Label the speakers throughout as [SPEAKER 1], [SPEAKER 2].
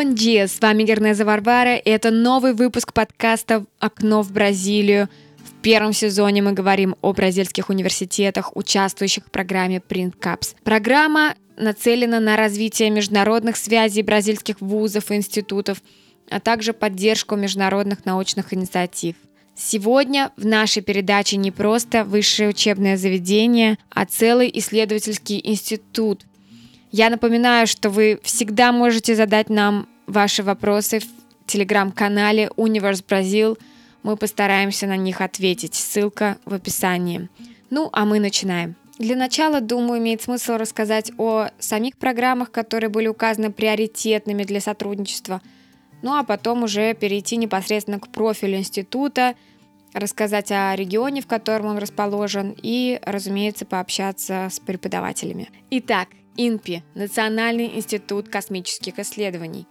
[SPEAKER 1] Бон dia, с вами Гернеза Варвара, и это новый выпуск подкаста «Окно в Бразилию». В первом сезоне мы говорим о бразильских университетах, участвующих в программе Print Caps. Программа нацелена на развитие международных связей бразильских вузов и институтов, а также поддержку международных научных инициатив. Сегодня в нашей передаче не просто высшее учебное заведение, а целый исследовательский институт, я напоминаю, что вы всегда можете задать нам ваши вопросы в телеграм-канале Universe Brazil. Мы постараемся на них ответить. Ссылка в описании. Ну, а мы начинаем. Для начала, думаю, имеет смысл рассказать о самих программах, которые были указаны приоритетными для сотрудничества. Ну а потом уже перейти непосредственно к профилю института, рассказать о регионе, в котором он расположен, и, разумеется, пообщаться с преподавателями. Итак, ИНПИ – Национальный институт космических исследований,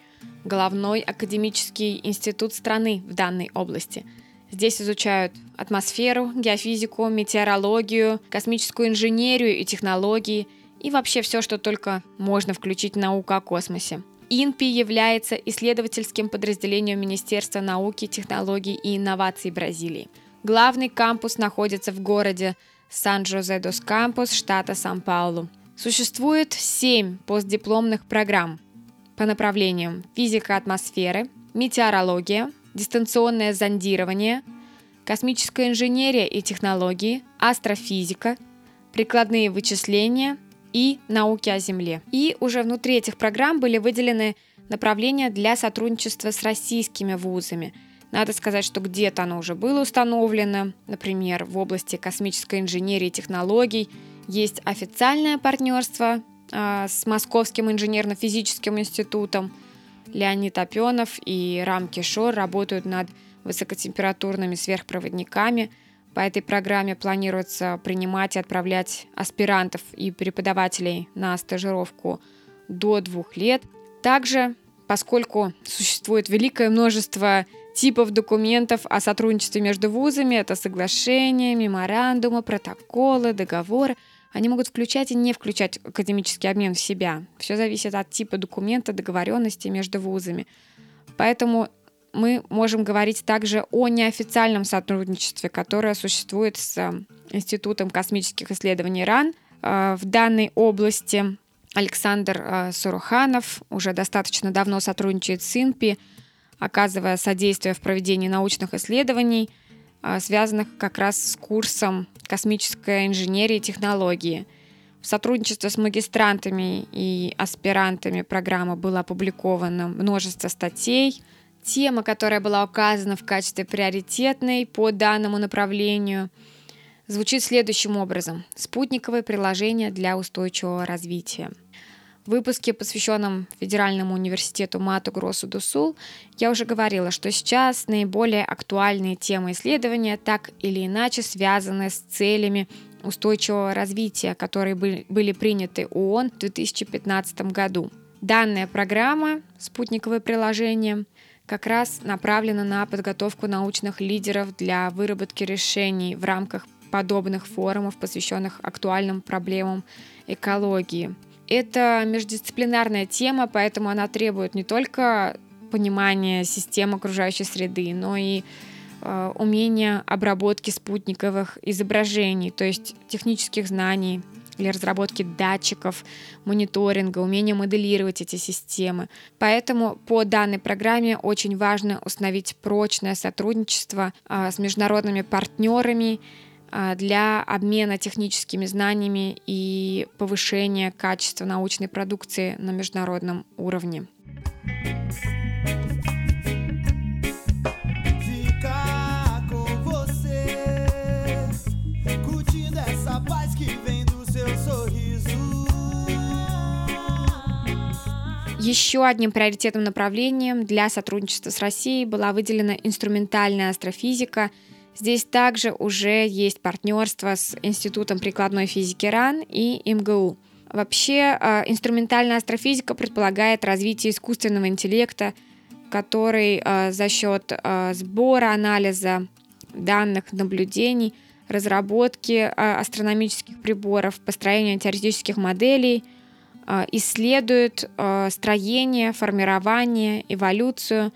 [SPEAKER 1] головной академический институт страны в данной области. Здесь изучают атмосферу, геофизику, метеорологию, космическую инженерию и технологии и вообще все, что только можно включить в науку о космосе. ИНПИ является исследовательским подразделением Министерства науки, технологий и инноваций Бразилии. Главный кампус находится в городе Сан-Жозе-дос-Кампус, штата Сан-Паулу. Существует семь постдипломных программ по направлениям физика атмосферы, метеорология, дистанционное зондирование, космическая инженерия и технологии, астрофизика, прикладные вычисления и науки о Земле. И уже внутри этих программ были выделены направления для сотрудничества с российскими вузами. Надо сказать, что где-то оно уже было установлено, например, в области космической инженерии и технологий – есть официальное партнерство с Московским инженерно-физическим институтом. Леонид Опенов и Рам Кишор работают над высокотемпературными сверхпроводниками. По этой программе планируется принимать и отправлять аспирантов и преподавателей на стажировку до двух лет. Также, поскольку существует великое множество типов документов о сотрудничестве между вузами, это соглашения, меморандумы, протоколы, договоры, они могут включать и не включать академический обмен в себя. Все зависит от типа документа, договоренности между вузами. Поэтому мы можем говорить также о неофициальном сотрудничестве, которое существует с э, Институтом космических исследований РАН. Э, в данной области Александр э, Суруханов уже достаточно давно сотрудничает с ИНПИ, оказывая содействие в проведении научных исследований – связанных как раз с курсом космической инженерии и технологии. В сотрудничестве с магистрантами и аспирантами программы было опубликовано множество статей. Тема, которая была указана в качестве приоритетной по данному направлению, звучит следующим образом. Спутниковые приложения для устойчивого развития. Выпуске, посвященном Федеральному университету Мату Гросу до Сул, я уже говорила, что сейчас наиболее актуальные темы исследования так или иначе связаны с целями устойчивого развития, которые были приняты ООН в 2015 году. Данная программа «Спутниковое приложение» как раз направлена на подготовку научных лидеров для выработки решений в рамках подобных форумов, посвященных актуальным проблемам экологии – это междисциплинарная тема, поэтому она требует не только понимания системы окружающей среды, но и э, умения обработки спутниковых изображений, то есть технических знаний для разработки датчиков, мониторинга, умения моделировать эти системы. Поэтому по данной программе очень важно установить прочное сотрудничество э, с международными партнерами для обмена техническими знаниями и повышения качества научной продукции на международном уровне. Еще одним приоритетным направлением для сотрудничества с Россией была выделена инструментальная астрофизика – Здесь также уже есть партнерство с Институтом прикладной физики РАН и МГУ. Вообще, а, инструментальная астрофизика предполагает развитие искусственного интеллекта, который а, за счет а, сбора, анализа данных, наблюдений, разработки астрономических приборов, построения теоретических моделей исследует строение, формирование, эволюцию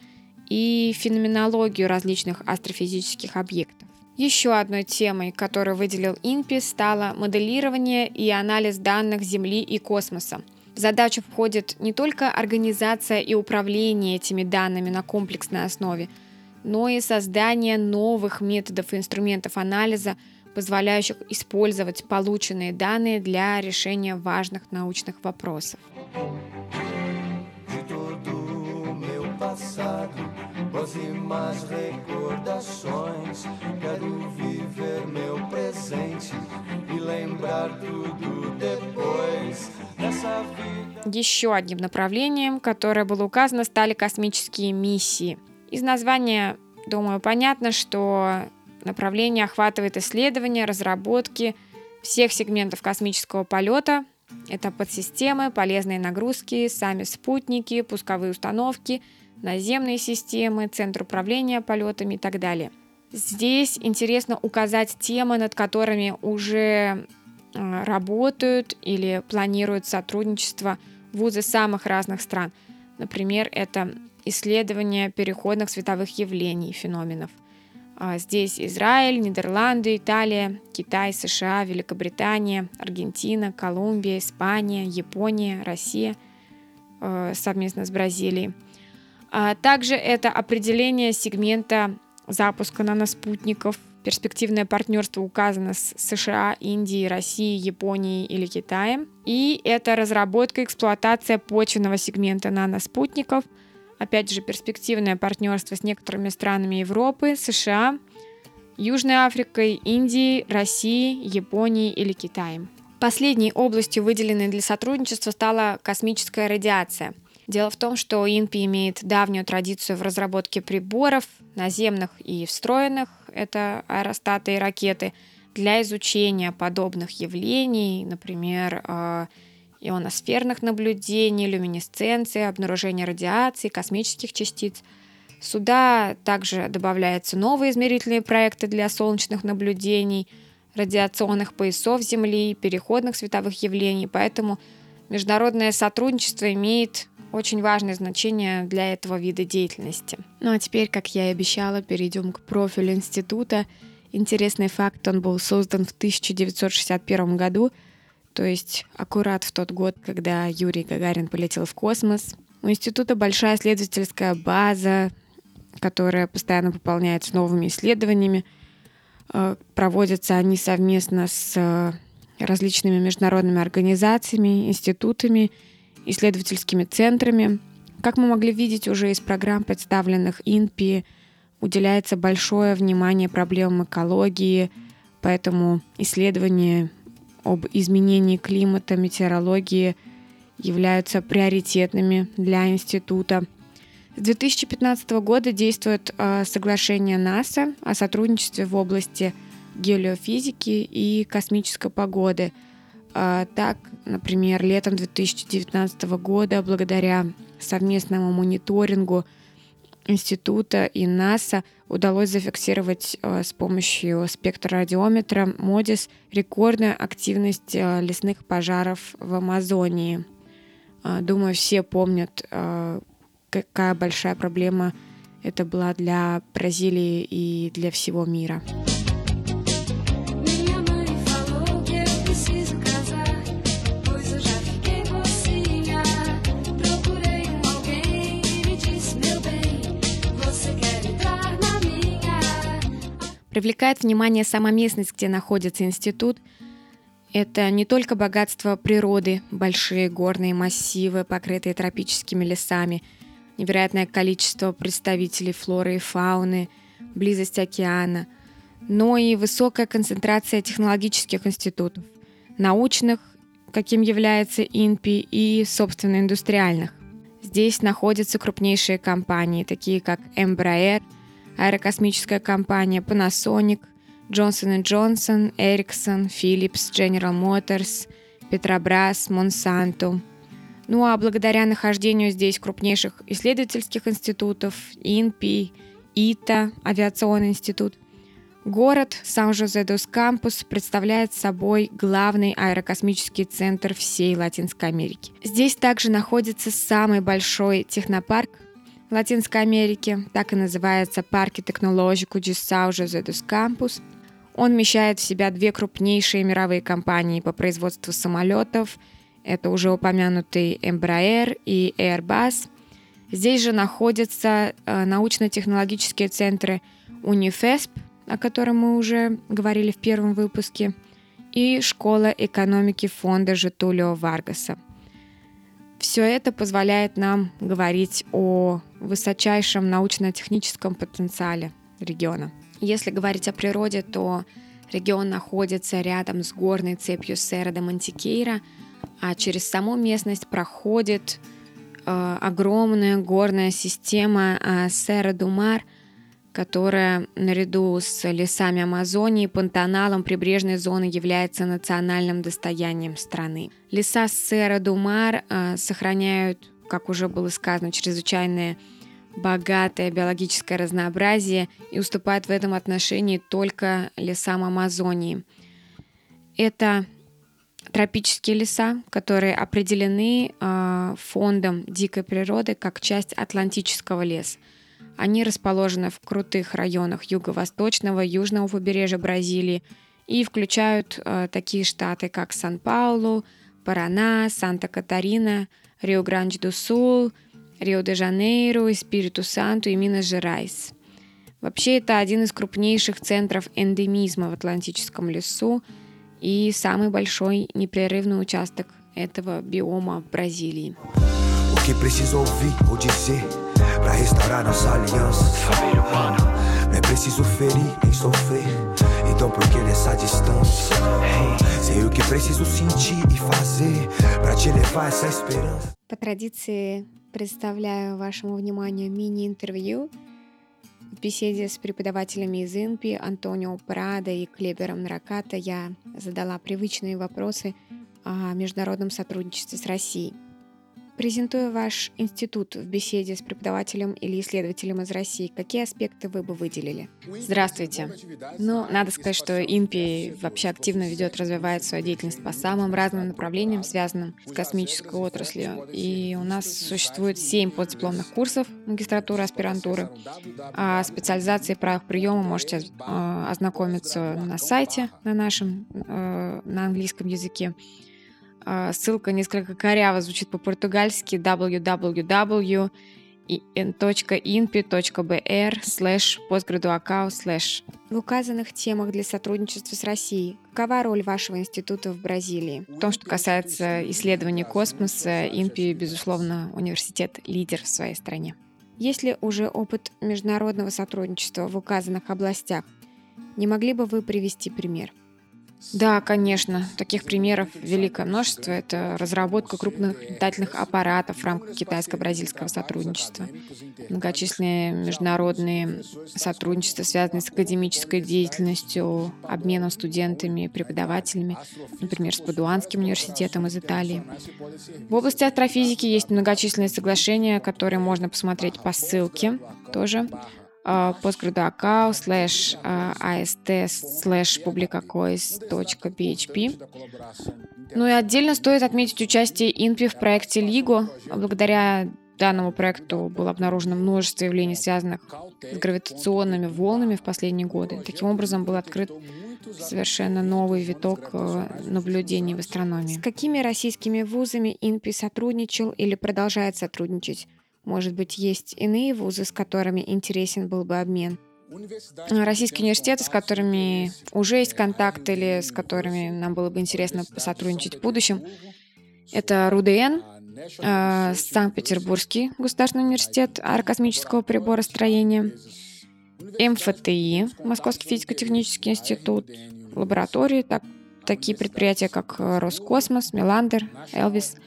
[SPEAKER 1] и феноменологию различных астрофизических объектов. Еще одной темой, которую выделил INPI, стало моделирование и анализ данных Земли и космоса. В задачу входит не только организация и управление этими данными на комплексной основе, но и создание новых методов и инструментов анализа, позволяющих использовать полученные данные для решения важных научных вопросов. Mais recordações. Quero viver meu presente e lembrar tudo depois. Еще одним направлением, которое было указано, стали космические миссии. Из названия, думаю, понятно, что направление охватывает исследования, разработки всех сегментов космического полета. Это подсистемы, полезные нагрузки, сами спутники, пусковые установки – наземные системы, центр управления полетами и так далее. Здесь интересно указать темы, над которыми уже э, работают или планируют сотрудничество вузы самых разных стран. Например, это исследование переходных световых явлений, феноменов. А здесь Израиль, Нидерланды, Италия, Китай, США, Великобритания, Аргентина, Колумбия, Испания, Япония, Россия э, совместно с Бразилией. А также это определение сегмента запуска наноспутников. Перспективное партнерство указано с США, Индией, Россией, Японией или Китаем. И это разработка и эксплуатация почвенного сегмента наноспутников. Опять же, перспективное партнерство с некоторыми странами Европы, США, Южной Африкой, Индией, Россией, Японией или Китаем. Последней областью, выделенной для сотрудничества, стала космическая радиация – Дело в том, что ИНПИ имеет давнюю традицию в разработке приборов, наземных и встроенных, это аэростаты и ракеты, для изучения подобных явлений, например, э, ионосферных наблюдений, люминесценции, обнаружения радиации, космических частиц. Сюда также добавляются новые измерительные проекты для солнечных наблюдений, радиационных поясов Земли, переходных световых явлений, поэтому международное сотрудничество имеет очень важное значение для этого вида деятельности. Ну а теперь, как я и обещала, перейдем к профилю института. Интересный факт, он был создан в 1961 году, то есть аккурат в тот год, когда Юрий Гагарин полетел в космос. У института большая исследовательская база, которая постоянно пополняется новыми исследованиями. Э, проводятся они совместно с э, различными международными организациями, институтами исследовательскими центрами. Как мы могли видеть уже из программ, представленных ИНПИ, уделяется большое внимание проблемам экологии, поэтому исследования об изменении климата, метеорологии являются приоритетными для института. С 2015 года действует э, соглашение НАСА о сотрудничестве в области геолеофизики и космической погоды – а, так, например, летом 2019 года, благодаря совместному мониторингу института и НАСА, удалось зафиксировать а, с помощью спектррадиометра МОДИС рекордную активность а, лесных пожаров в Амазонии. Думаю, все помнят, какая большая проблема это была для Бразилии и для всего мира. Привлекает внимание сама местность, где находится институт. Это не только богатство природы, большие горные массивы, покрытые тропическими лесами, невероятное количество представителей флоры и фауны, близость океана, но и высокая концентрация технологических институтов, научных, каким является ИНПИ, и, собственно, индустриальных. Здесь находятся крупнейшие компании, такие как Embraer – аэрокосмическая компания Panasonic, Johnson Johnson, Ericsson, Philips, General Motors, Petrobras, Monsanto. Ну а благодаря нахождению здесь крупнейших исследовательских институтов, ИНПИ, ИТА, Авиационный институт, Город Сан-Жозе-дос-Кампус представляет собой главный аэрокосмический центр всей Латинской Америки. Здесь также находится самый большой технопарк Латинской Америке, так и называется Парки Технологику de Сан-Жозе-дос-Кампус. Он вмещает в себя две крупнейшие мировые компании по производству самолетов. Это уже упомянутый Embraer и Airbus. Здесь же находятся э, научно-технологические центры Унифесп, о котором мы уже говорили в первом выпуске, и Школа экономики фонда Житулио Варгаса. Все это позволяет нам говорить о высочайшем научно-техническом потенциале региона. Если говорить о природе, то регион находится рядом с горной цепью Сера де Мантикейра, а через саму местность проходит э, огромная горная система э, Сера Думар – которая наряду с лесами Амазонии Пантаналом прибрежной зоны является национальным достоянием страны. Леса Сера-Думар э, сохраняют, как уже было сказано, чрезвычайное богатое биологическое разнообразие и уступают в этом отношении только лесам Амазонии. Это тропические леса, которые определены э, фондом дикой природы как часть Атлантического леса. Они расположены в крутых районах юго-восточного, южного побережья Бразилии и включают э, такие штаты, как Сан-Паулу, Парана, Санта-Катарина, Рио-Гранди-ду-Сул, Рио-де-Жанейро, Спириту-Санту и Минас-Жерайс. Вообще это один из крупнейших центров эндемизма в Атлантическом лесу и самый большой непрерывный участок этого биома в Бразилии. Pra restaurar nossa aliança Família humana é preciso ferir nem sofrer Então por que nessa distância? Sei o que preciso sentir e fazer Pra te levar essa esperança По традиции представляю вашему вниманию мини-интервью в беседе с преподавателями из ИНПИ Антонио Прада и Клебером Нараката. Я задала привычные вопросы о международном сотрудничестве с Россией. Презентуя ваш институт в беседе с преподавателем или исследователем из России, какие аспекты вы бы выделили? Здравствуйте. Ну, надо сказать, что ИНПИ вообще активно ведет, развивает свою деятельность по самым разным направлениям, связанным с космической отраслью. И у нас существует семь поддипломных курсов магистратуры, аспирантуры. А специализации правах приема можете э, ознакомиться на сайте на нашем, э, на английском языке. А, ссылка несколько коряво звучит по-португальски www in.inpi.br slash postgraduacao slash. В указанных темах для сотрудничества с Россией какова роль вашего института в Бразилии? В том, что касается исследований космоса, INPI, безусловно, университет-лидер в своей стране. Есть ли уже опыт международного сотрудничества в указанных областях? Не могли бы вы привести пример? Да, конечно. Таких примеров великое множество. Это разработка крупных летательных аппаратов в рамках китайско-бразильского сотрудничества. Многочисленные международные сотрудничества, связанные с академической деятельностью, обменом студентами и преподавателями, например, с Падуанским университетом из Италии. В области астрофизики есть многочисленные соглашения, которые можно посмотреть по ссылке тоже postgraduacao slash ast slash publicacois.php. Ну и отдельно стоит отметить участие INPI в проекте LIGO. Благодаря данному проекту было обнаружено множество явлений, связанных с гравитационными волнами в последние годы. Таким образом, был открыт совершенно новый виток э, наблюдений в астрономии. С какими российскими вузами INPI сотрудничал или продолжает сотрудничать? Может быть, есть иные вузы, с которыми интересен был бы обмен? Российские университеты, с которыми уже есть контакт или с которыми нам было бы интересно посотрудничать в будущем, это РУДН, э, Санкт-Петербургский государственный университет аэрокосмического приборостроения, МФТИ, Московский физико-технический институт, лаборатории, так, такие предприятия, как Роскосмос, Меландер, Элвис –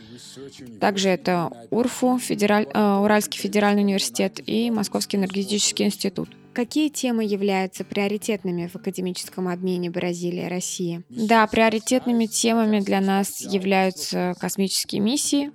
[SPEAKER 1] также это УРФУ, федераль, э, Уральский федеральный университет и Московский энергетический институт. Какие темы являются приоритетными в академическом обмене Бразилии и России? Да, приоритетными темами для нас являются космические миссии,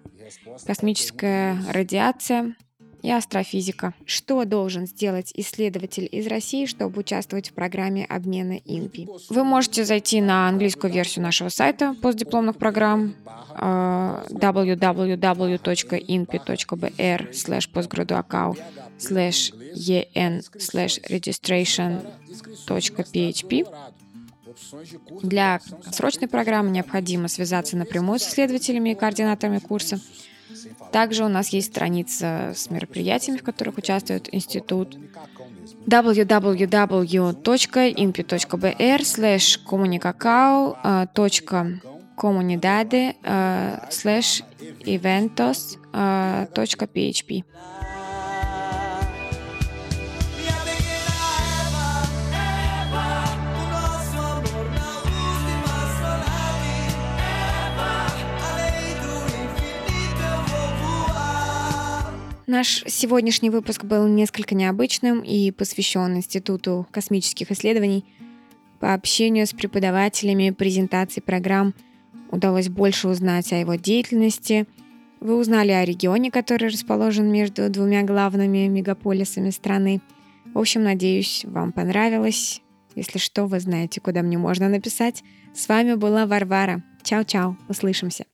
[SPEAKER 1] космическая радиация, и астрофизика. Что должен сделать исследователь из России, чтобы участвовать в программе обмена ИНПИ? Вы можете зайти на английскую версию нашего сайта постдипломных программ www.inpi.br slash postgraduacau slash en slash registration.php для срочной программы необходимо связаться напрямую с исследователями и координаторами курса. Также у нас есть страница с мероприятиями, в которых участвует институт www.inpi.br slash comunicacao.comunidade slash eventos.php. Наш сегодняшний выпуск был несколько необычным и посвящен Институту космических исследований. По общению с преподавателями презентации программ удалось больше узнать о его деятельности. Вы узнали о регионе, который расположен между двумя главными мегаполисами страны. В общем, надеюсь, вам понравилось. Если что, вы знаете, куда мне можно написать. С вами была Варвара. Чао-чао, услышимся.